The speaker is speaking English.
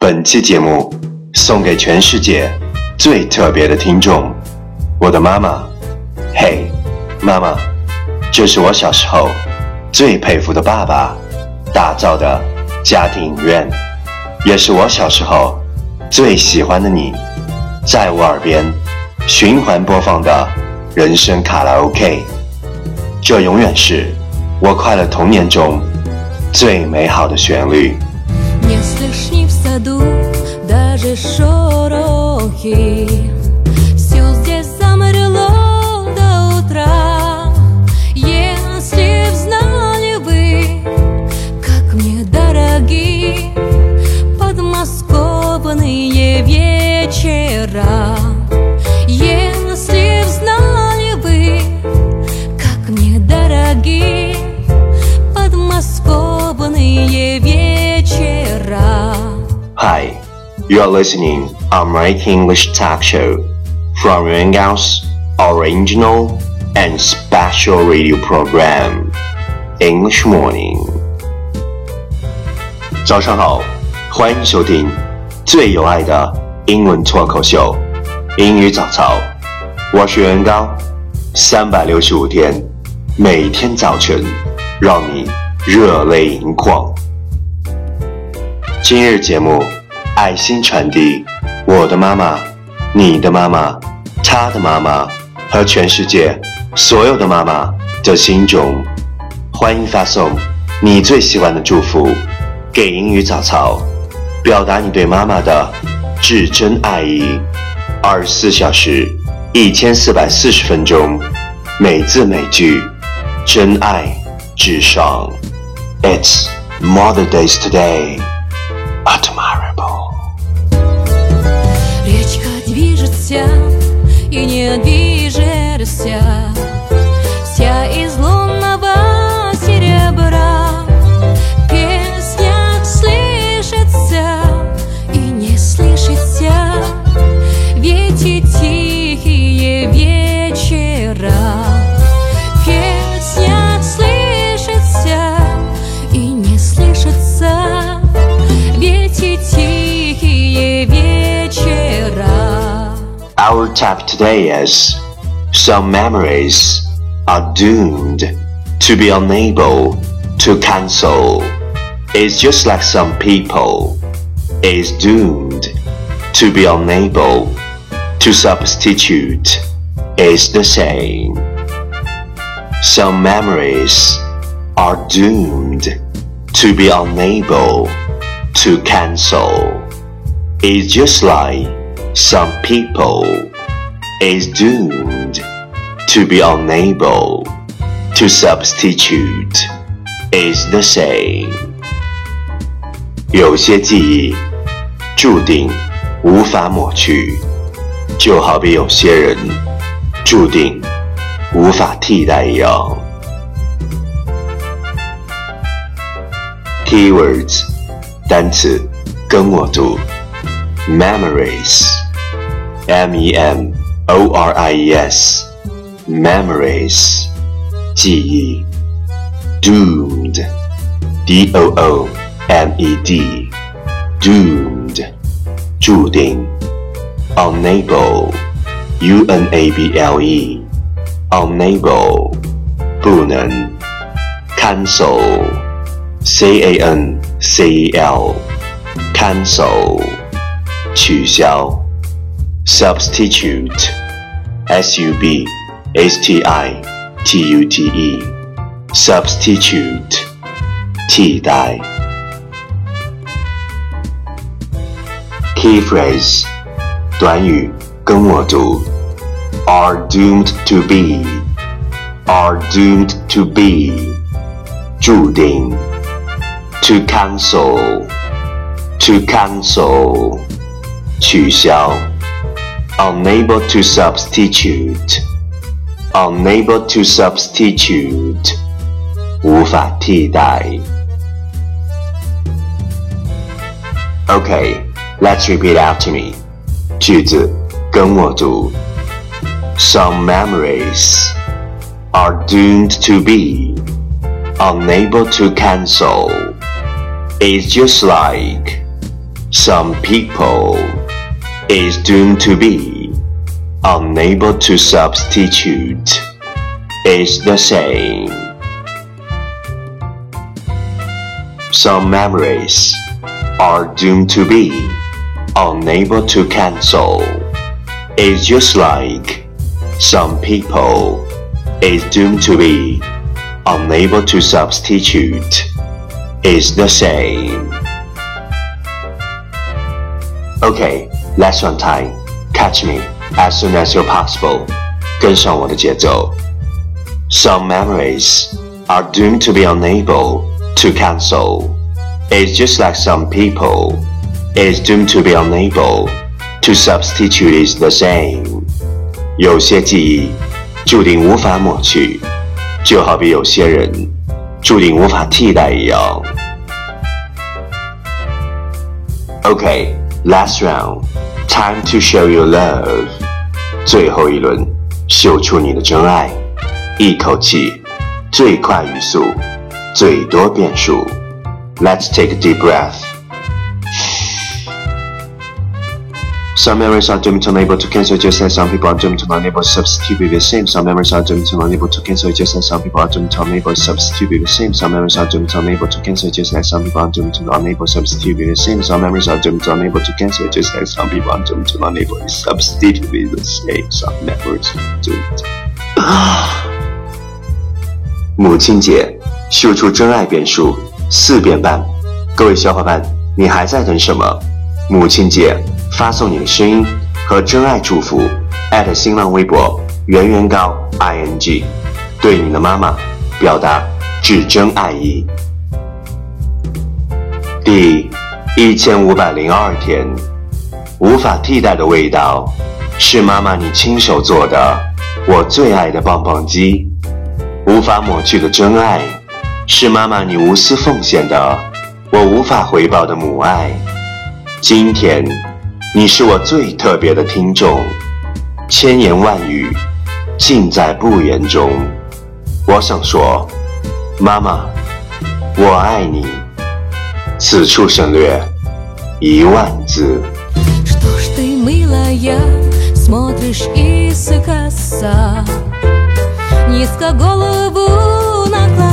本期节目送给全世界最特别的听众，我的妈妈。嘿，妈妈，这是我小时候最佩服的爸爸打造的家庭影院，也是我小时候最喜欢的你，在我耳边循环播放的人生卡拉 OK。这永远是我快乐童年中最美好的旋律。саду даже шорохи. you are listening on American English Talk Show from Yuangao's original and special radio program, English Morning. 早上好，欢迎收听最有爱的英文脱口秀《英语早操》，我是袁高，三百六十五天，每天早晨让你热泪盈眶。今日节目 爱心传递我的妈妈你的妈妈她的妈妈和全世界所有的妈妈的心中欢迎发送你最喜欢的祝福给英语早操表达你对妈妈的至真爱意。二十四小时一千四百四十分钟每字每句真爱至上。It's mother day's today but tomorrow костях и не обижешься. Our topic today is Some memories are doomed to be unable to cancel. It's just like some people is doomed to be unable to substitute. It's the same. Some memories are doomed to be unable to cancel. It's just like some people is doomed to be unable to substitute. Is the same. 有些记忆注定无法抹去，就好比有些人注定无法替代一样。Keywords 单词跟我读 ，memories，m e m o r i e s，memories，记忆，doomed，d o o m e d，doomed，注定，unable，u n a b l e，unable，不能，cancel。C A N C E L cancel 取消 substitute S U B S T I T U T E substitute 替代 key phrase 短语跟我读 are doomed to be are doomed to be 注定 to cancel, to cancel, 取消 unable to substitute, unable to substitute, 无法替代 Okay, let's repeat after me. 句子跟我读 Some memories are doomed to be unable to cancel. It's just like some people is doomed to be unable to substitute is the same. Some memories are doomed to be unable to cancel. It's just like some people is doomed to be unable to substitute is the same. Okay, lesson time. Catch me as soon as you're possible. 跟上我的节奏。Some memories are doomed to be unable to cancel. It's just like some people is doomed to be unable to substitute is the same. 有些记忆注定无法抹去，就好比有些人注定无法替代一样。Okay, last round. Time to show your love. 最后一轮，秀出你的真爱。一口气，最快语速，最多变数。Let's take a deep breath. Some memories are doomed to unable to cancel just as some people are doomed to unable to substitute with the same. Some memories are doomed to unable to cancel just as some people are doomed to unable to substitute with the same. Some memories are doomed to unable to cancel just as some people are doomed to unable to substitute with the same. Some memories are doomed to unable to cancel just as some people are doomed to unable to substitute with the same. Some memories are doomed. 母亲节，秀出真爱变数四变半。各位小伙伴，你还在等什么？母亲节。 发送你的声音和真爱祝福，@新浪微博圆圆高 i n g，对你的妈妈表达至真爱意。第一千五百零二天，无法替代的味道，是妈妈你亲手做的，我最爱的棒棒鸡。无法抹去的真爱，是妈妈你无私奉献的，我无法回报的母爱。今天。你是我最特别的听众，千言万语尽在不言中。我想说，妈妈，我爱你。此处省略一万字。все, что на сердце